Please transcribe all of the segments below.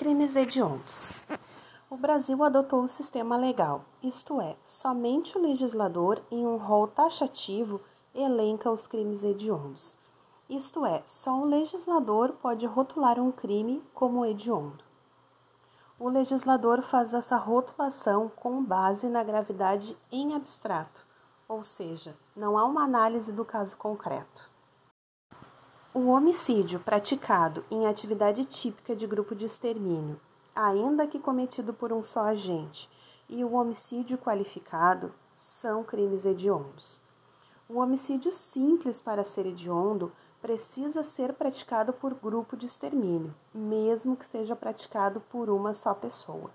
Crimes hediondos. O Brasil adotou o sistema legal, isto é, somente o legislador, em um rol taxativo, elenca os crimes hediondos. Isto é, só o legislador pode rotular um crime como hediondo. O legislador faz essa rotulação com base na gravidade em abstrato, ou seja, não há uma análise do caso concreto. O homicídio praticado em atividade típica de grupo de extermínio, ainda que cometido por um só agente, e o homicídio qualificado são crimes hediondos. O homicídio simples para ser hediondo precisa ser praticado por grupo de extermínio, mesmo que seja praticado por uma só pessoa.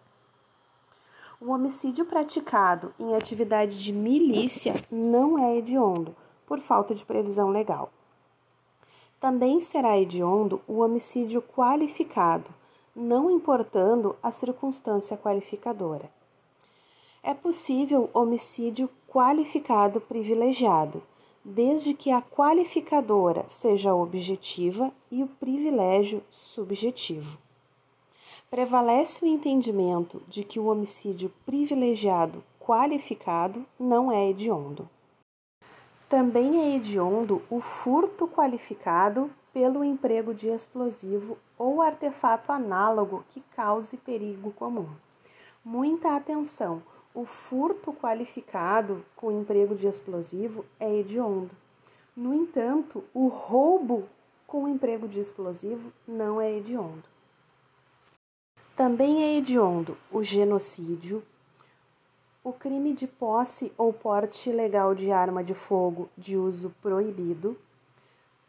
O homicídio praticado em atividade de milícia não é hediondo, por falta de previsão legal. Também será hediondo o homicídio qualificado, não importando a circunstância qualificadora. É possível homicídio qualificado privilegiado, desde que a qualificadora seja objetiva e o privilégio subjetivo. Prevalece o entendimento de que o homicídio privilegiado qualificado não é hediondo. Também é hediondo o furto qualificado pelo emprego de explosivo ou artefato análogo que cause perigo comum. Muita atenção! O furto qualificado com emprego de explosivo é hediondo. No entanto, o roubo com emprego de explosivo não é hediondo. Também é hediondo o genocídio, o crime de posse ou porte ilegal de arma de fogo de uso proibido.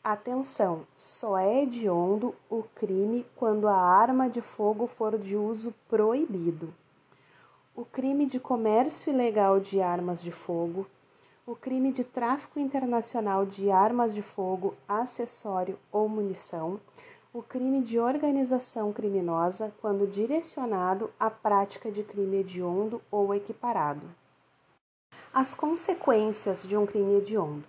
Atenção, só é hediondo o crime quando a arma de fogo for de uso proibido. O crime de comércio ilegal de armas de fogo, o crime de tráfico internacional de armas de fogo, acessório ou munição o crime de organização criminosa quando direcionado à prática de crime hediondo ou equiparado. As consequências de um crime hediondo.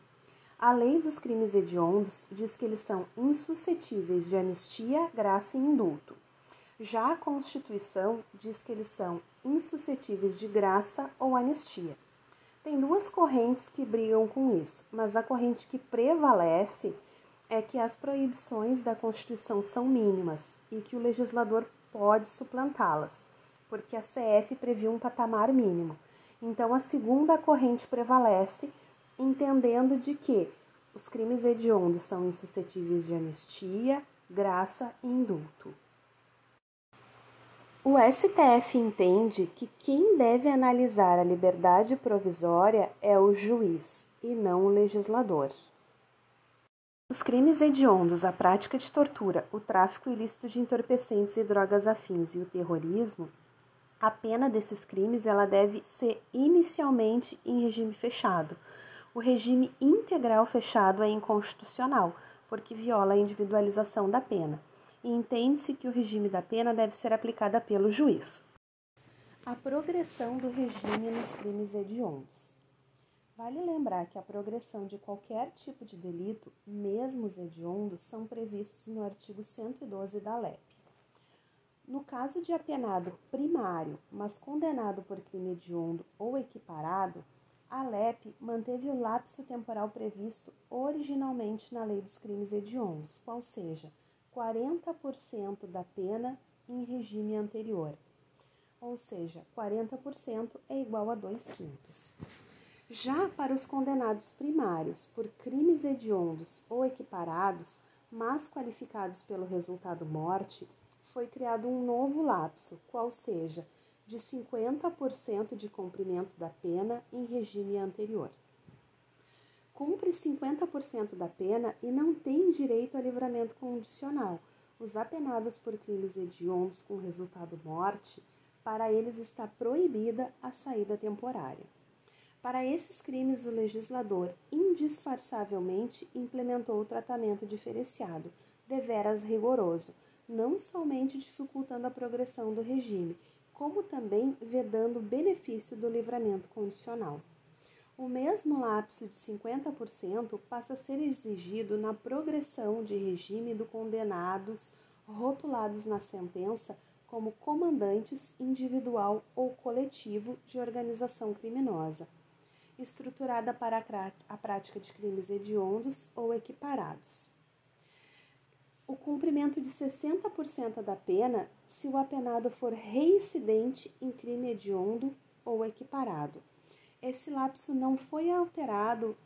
A lei dos crimes hediondos diz que eles são insuscetíveis de anistia, graça e indulto. Já a Constituição diz que eles são insuscetíveis de graça ou anistia. Tem duas correntes que brigam com isso, mas a corrente que prevalece é que as proibições da Constituição são mínimas e que o legislador pode suplantá-las, porque a CF previu um patamar mínimo. Então, a segunda corrente prevalece, entendendo de que os crimes hediondos são insuscetíveis de anistia, graça e indulto. O STF entende que quem deve analisar a liberdade provisória é o juiz e não o legislador. Os crimes hediondos, a prática de tortura, o tráfico ilícito de entorpecentes e drogas afins e o terrorismo, a pena desses crimes ela deve ser inicialmente em regime fechado. O regime integral fechado é inconstitucional, porque viola a individualização da pena. E entende-se que o regime da pena deve ser aplicada pelo juiz. A progressão do regime nos crimes hediondos. Vale lembrar que a progressão de qualquer tipo de delito, mesmo os hediondos, são previstos no artigo 112 da LEP. No caso de apenado primário, mas condenado por crime hediondo ou equiparado, a LEP manteve o lapso temporal previsto originalmente na Lei dos Crimes Hediondos, qual seja, 40% da pena em regime anterior, ou seja, 40% é igual a 2 quintos. Já para os condenados primários por crimes hediondos ou equiparados, mas qualificados pelo resultado morte, foi criado um novo lapso, qual seja, de 50% de cumprimento da pena em regime anterior. Cumpre 50% da pena e não tem direito a livramento condicional. Os apenados por crimes hediondos com resultado morte, para eles está proibida a saída temporária. Para esses crimes, o legislador indisfarçavelmente implementou o tratamento diferenciado, deveras rigoroso, não somente dificultando a progressão do regime, como também vedando o benefício do livramento condicional. O mesmo lapso de 50% passa a ser exigido na progressão de regime do condenados rotulados na sentença como comandantes individual ou coletivo de organização criminosa, estruturada para a prática de crimes hediondos ou equiparados. O cumprimento de 60% da pena se o apenado for reincidente em crime hediondo ou equiparado. Esse lapso não foi alterado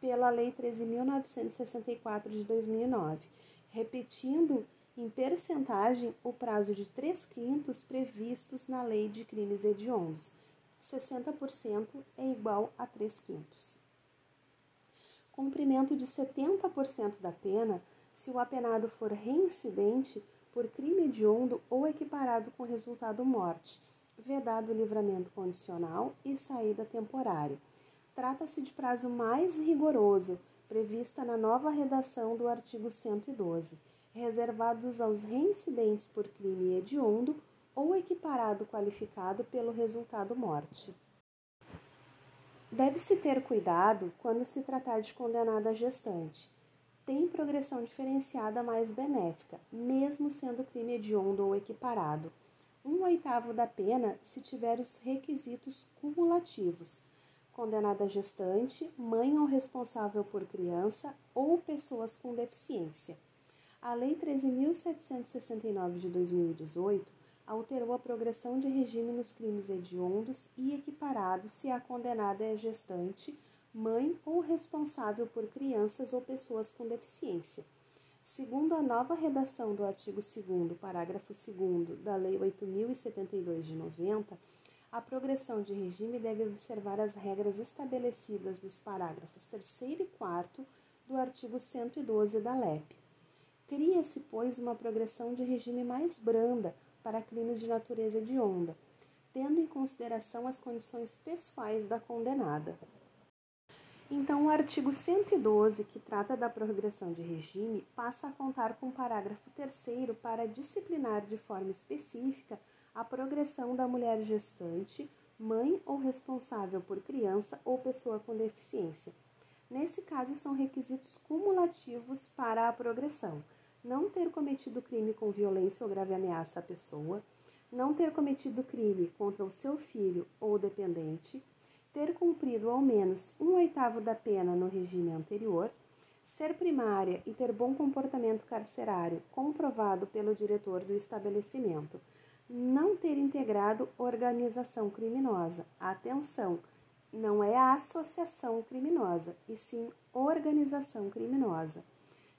pela Lei 13.964 de 2009, repetindo em percentagem o prazo de 3 quintos previstos na Lei de Crimes Hediondos. 60% é igual a 3 quintos. Cumprimento de 70% da pena se o apenado for reincidente por crime hediondo ou equiparado com resultado morte, vedado o livramento condicional e saída temporária. Trata-se de prazo mais rigoroso, prevista na nova redação do artigo 112 reservados aos reincidentes por crime hediondo ou equiparado qualificado pelo resultado morte. Deve-se ter cuidado quando se tratar de condenada gestante. Tem progressão diferenciada mais benéfica, mesmo sendo crime hediondo ou equiparado. Um oitavo da pena se tiver os requisitos cumulativos. Condenada gestante, mãe ou responsável por criança ou pessoas com deficiência. A Lei 13.769 de 2018 alterou a progressão de regime nos crimes hediondos e equiparados se a condenada é gestante, mãe ou responsável por crianças ou pessoas com deficiência. Segundo a nova redação do artigo 2 parágrafo 2 da Lei 8.072 de 90, a progressão de regime deve observar as regras estabelecidas nos parágrafos 3 e 4 do artigo 112 da LEP. Cria-se, pois, uma progressão de regime mais branda para crimes de natureza hedionda, tendo em consideração as condições pessoais da condenada. Então, o artigo 112, que trata da progressão de regime, passa a contar com o parágrafo 3 para disciplinar de forma específica a progressão da mulher gestante, mãe ou responsável por criança ou pessoa com deficiência. Nesse caso, são requisitos cumulativos para a progressão não ter cometido crime com violência ou grave ameaça à pessoa, não ter cometido crime contra o seu filho ou dependente, ter cumprido ao menos um oitavo da pena no regime anterior, ser primária e ter bom comportamento carcerário comprovado pelo diretor do estabelecimento, não ter integrado organização criminosa. Atenção, não é a associação criminosa, e sim organização criminosa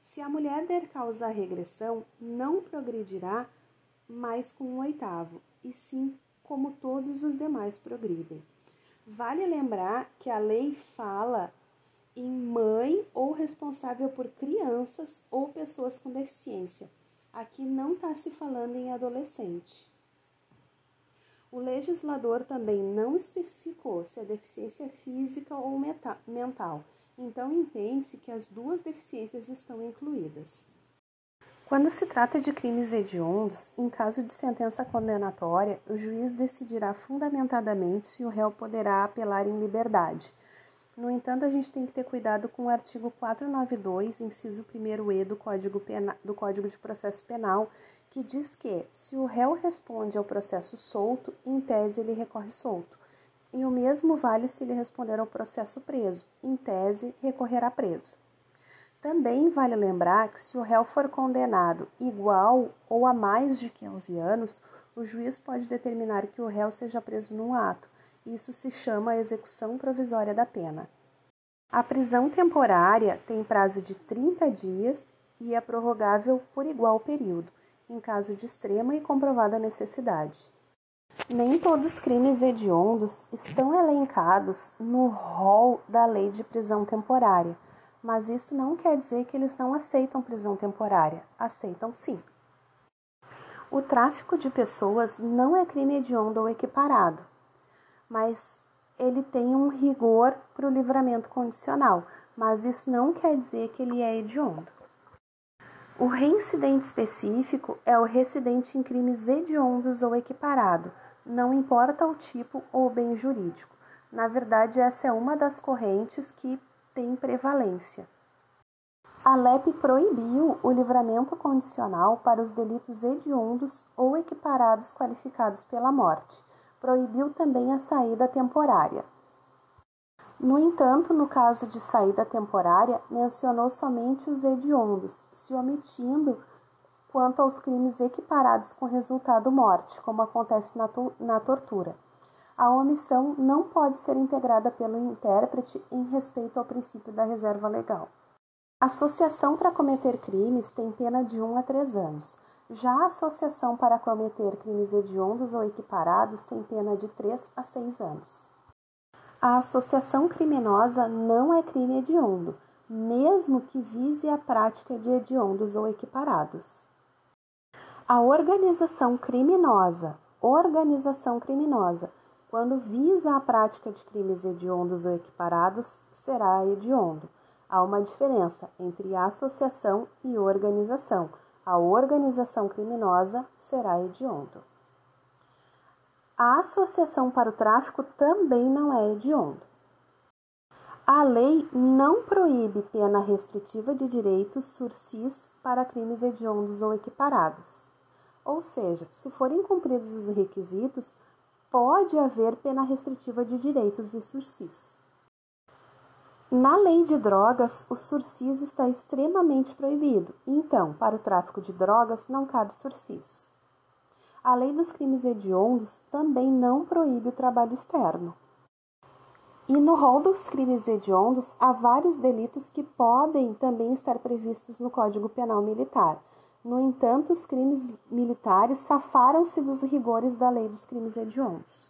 se a mulher der causa à regressão, não progredirá mais com um oitavo, e sim como todos os demais progridem. Vale lembrar que a lei fala em mãe ou responsável por crianças ou pessoas com deficiência. Aqui não está se falando em adolescente. O legislador também não especificou se é deficiência física ou mental então entende-se que as duas deficiências estão incluídas. Quando se trata de crimes hediondos, em caso de sentença condenatória, o juiz decidirá fundamentadamente se o réu poderá apelar em liberdade. No entanto, a gente tem que ter cuidado com o artigo 492, inciso 1e do Código, do Código de Processo Penal, que diz que, se o réu responde ao processo solto, em tese ele recorre solto e o mesmo vale se ele responder ao processo preso, em tese, recorrerá preso. Também vale lembrar que se o réu for condenado igual ou a mais de 15 anos, o juiz pode determinar que o réu seja preso no ato. Isso se chama execução provisória da pena. A prisão temporária tem prazo de 30 dias e é prorrogável por igual período, em caso de extrema e comprovada necessidade. Nem todos os crimes hediondos estão elencados no rol da lei de prisão temporária, mas isso não quer dizer que eles não aceitam prisão temporária. Aceitam sim. O tráfico de pessoas não é crime hediondo ou equiparado, mas ele tem um rigor para o livramento condicional, mas isso não quer dizer que ele é hediondo. O reincidente específico é o residente em crimes hediondos ou equiparado, não importa o tipo ou bem jurídico. Na verdade, essa é uma das correntes que tem prevalência. A LEP proibiu o livramento condicional para os delitos hediondos ou equiparados qualificados pela morte. Proibiu também a saída temporária. No entanto, no caso de saída temporária, mencionou somente os hediondos, se omitindo quanto aos crimes equiparados com resultado morte, como acontece na, na tortura. A omissão não pode ser integrada pelo intérprete em respeito ao princípio da reserva legal. Associação para cometer crimes tem pena de 1 a 3 anos. Já a associação para cometer crimes hediondos ou equiparados tem pena de 3 a 6 anos. A associação criminosa não é crime hediondo, mesmo que vise a prática de hediondos ou equiparados. A organização criminosa, organização criminosa, quando visa a prática de crimes hediondos ou equiparados, será hediondo. Há uma diferença entre associação e organização. A organização criminosa será hediondo. A associação para o tráfico também não é hedionda. A lei não proíbe pena restritiva de direitos sursis para crimes hediondos ou equiparados. Ou seja, se forem cumpridos os requisitos, pode haver pena restritiva de direitos e sursis. Na lei de drogas, o sursis está extremamente proibido, então, para o tráfico de drogas não cabe sursis. A lei dos crimes hediondos também não proíbe o trabalho externo. E no rol dos crimes hediondos há vários delitos que podem também estar previstos no Código Penal Militar. No entanto, os crimes militares safaram-se dos rigores da lei dos crimes hediondos.